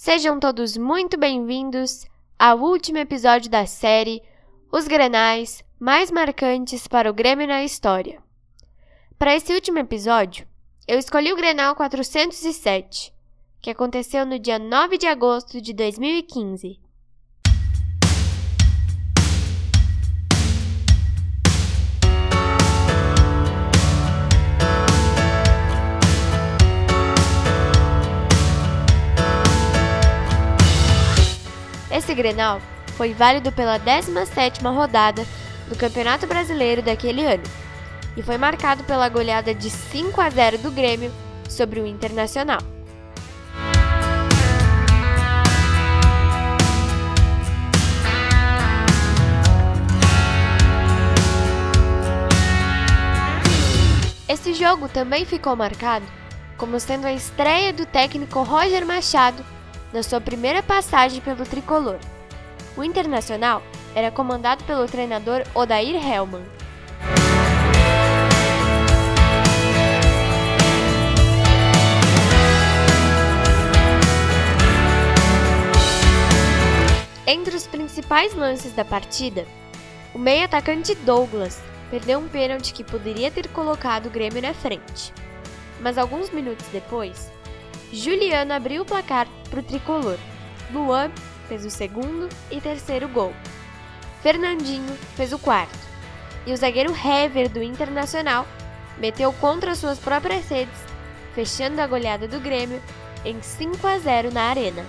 Sejam todos muito bem-vindos ao último episódio da série Os Grenais mais marcantes para o Grêmio na história. Para esse último episódio, eu escolhi o Grenal 407, que aconteceu no dia 9 de agosto de 2015. Esse Grenal foi válido pela 17ª rodada do Campeonato Brasileiro daquele ano e foi marcado pela goleada de 5 a 0 do Grêmio sobre o Internacional. Esse jogo também ficou marcado como sendo a estreia do técnico Roger Machado na sua primeira passagem pelo tricolor. O Internacional era comandado pelo treinador Odair Hellmann. Entre os principais lances da partida, o meio-atacante Douglas perdeu um pênalti que poderia ter colocado o Grêmio na frente. Mas alguns minutos depois, Juliano abriu o placar para o tricolor. Luan fez o segundo e terceiro gol. Fernandinho fez o quarto. E o zagueiro Hever do Internacional meteu contra suas próprias redes, fechando a goleada do Grêmio em 5 a 0 na Arena.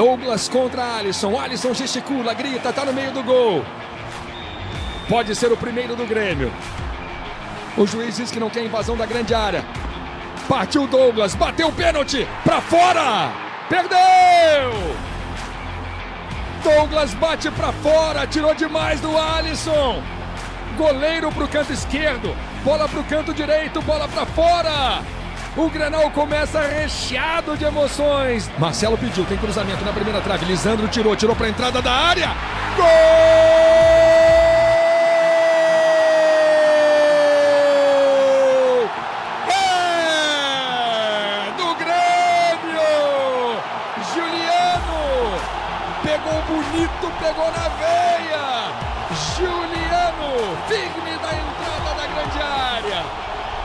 Douglas contra Alisson. Alisson gesticula, grita, tá no meio do gol. Pode ser o primeiro do Grêmio. O juiz diz que não quer invasão da grande área. Partiu Douglas, bateu o pênalti para fora. Perdeu! Douglas bate para fora, tirou demais do Alisson. Goleiro pro canto esquerdo, bola pro canto direito, bola para fora. O Grenal começa recheado de emoções. Marcelo pediu, tem cruzamento na primeira trave. Lisandro tirou, tirou para entrada da área. Gol!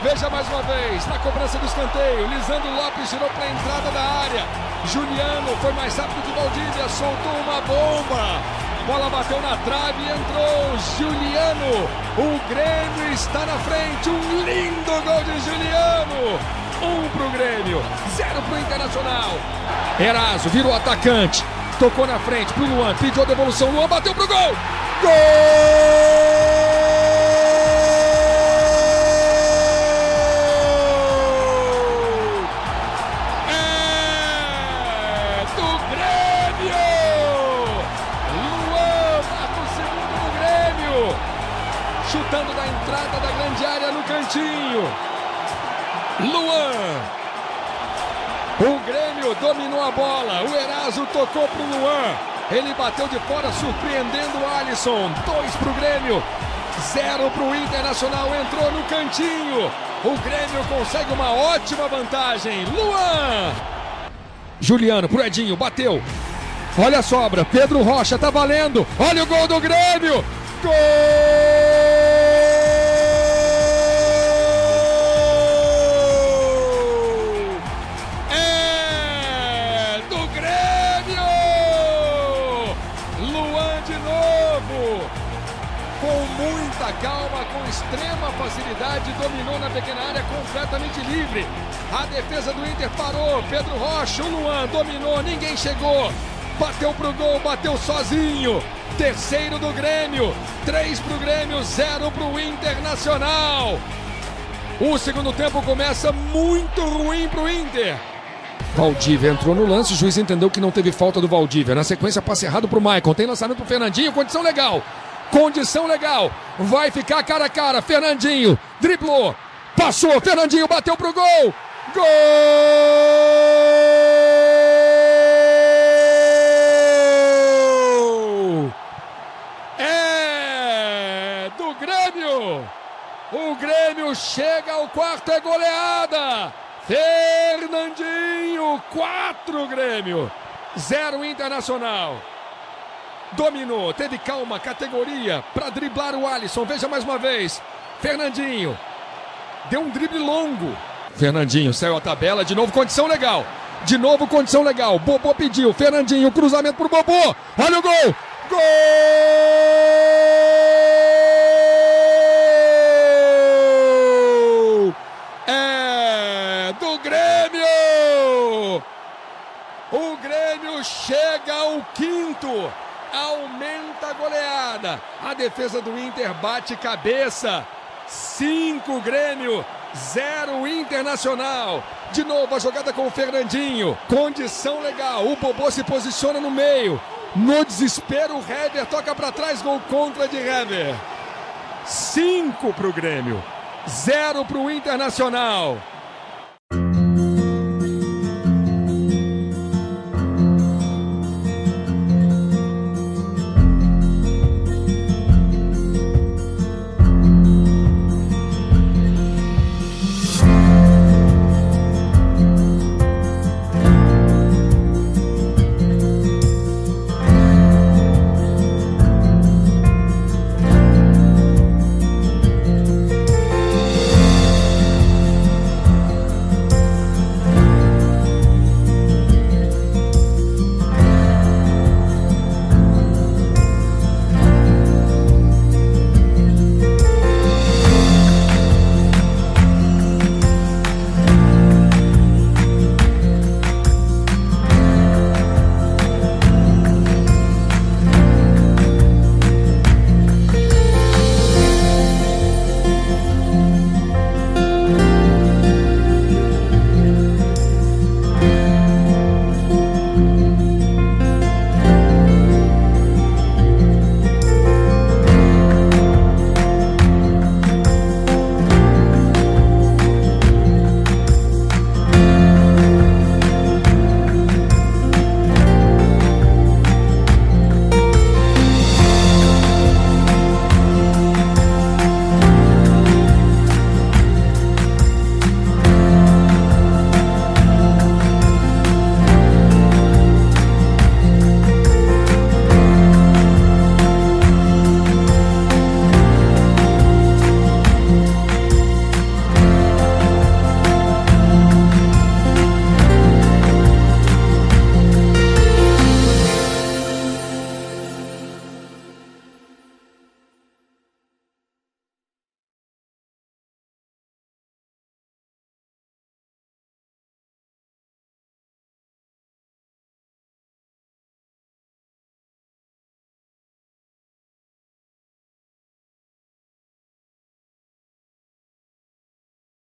Veja mais uma vez, na cobrança do escanteio, Lisandro Lopes tirou para a entrada da área. Juliano foi mais rápido que Valdívia, soltou uma bomba. Bola bateu na trave e entrou. Juliano, o Grêmio está na frente. Um lindo gol de Juliano. Um para o Grêmio, zero para o Internacional. Eraso virou atacante, tocou na frente para o Luan, pediu a devolução. Luan bateu para o gol. Gol! Luan. O Grêmio dominou a bola. O Eraso tocou para o Luan. Ele bateu de fora, surpreendendo o Alisson. Dois para o Grêmio, zero para o Internacional. Entrou no cantinho. O Grêmio consegue uma ótima vantagem. Luan. Juliano pro Edinho, bateu. Olha a sobra, Pedro Rocha tá valendo. Olha o gol do Grêmio. Gol! Facilidade, dominou na pequena área completamente livre. A defesa do Inter parou. Pedro Rocha, o Luan dominou, ninguém chegou. Bateu pro gol, bateu sozinho. Terceiro do Grêmio, três pro Grêmio, zero pro Internacional. O segundo tempo começa muito ruim pro Inter. Valdívia entrou no lance, o juiz entendeu que não teve falta do Valdívia. Na sequência, passe errado pro Maicon. Tem lançamento pro Fernandinho, condição legal condição legal. Vai ficar cara a cara. Fernandinho driblou, passou. Fernandinho bateu pro gol. Gol! É do Grêmio. O Grêmio chega ao quarto é goleada. Fernandinho, 4 Grêmio, 0 Internacional. Dominou, teve calma, categoria para driblar o Alisson. Veja mais uma vez. Fernandinho deu um drible longo. Fernandinho saiu a tabela, de novo condição legal. De novo condição legal. Bobô pediu. Fernandinho, cruzamento pro Bobô. Olha o gol! Gol! É do Grêmio! O Grêmio chega ao quinto aumenta a goleada. A defesa do Inter bate cabeça. 5 Grêmio, 0 Internacional. De novo a jogada com o Fernandinho. Condição legal. O Bobô se posiciona no meio. No desespero, o Hever toca para trás, gol contra de Hever. 5 para o Grêmio, 0 para o Internacional.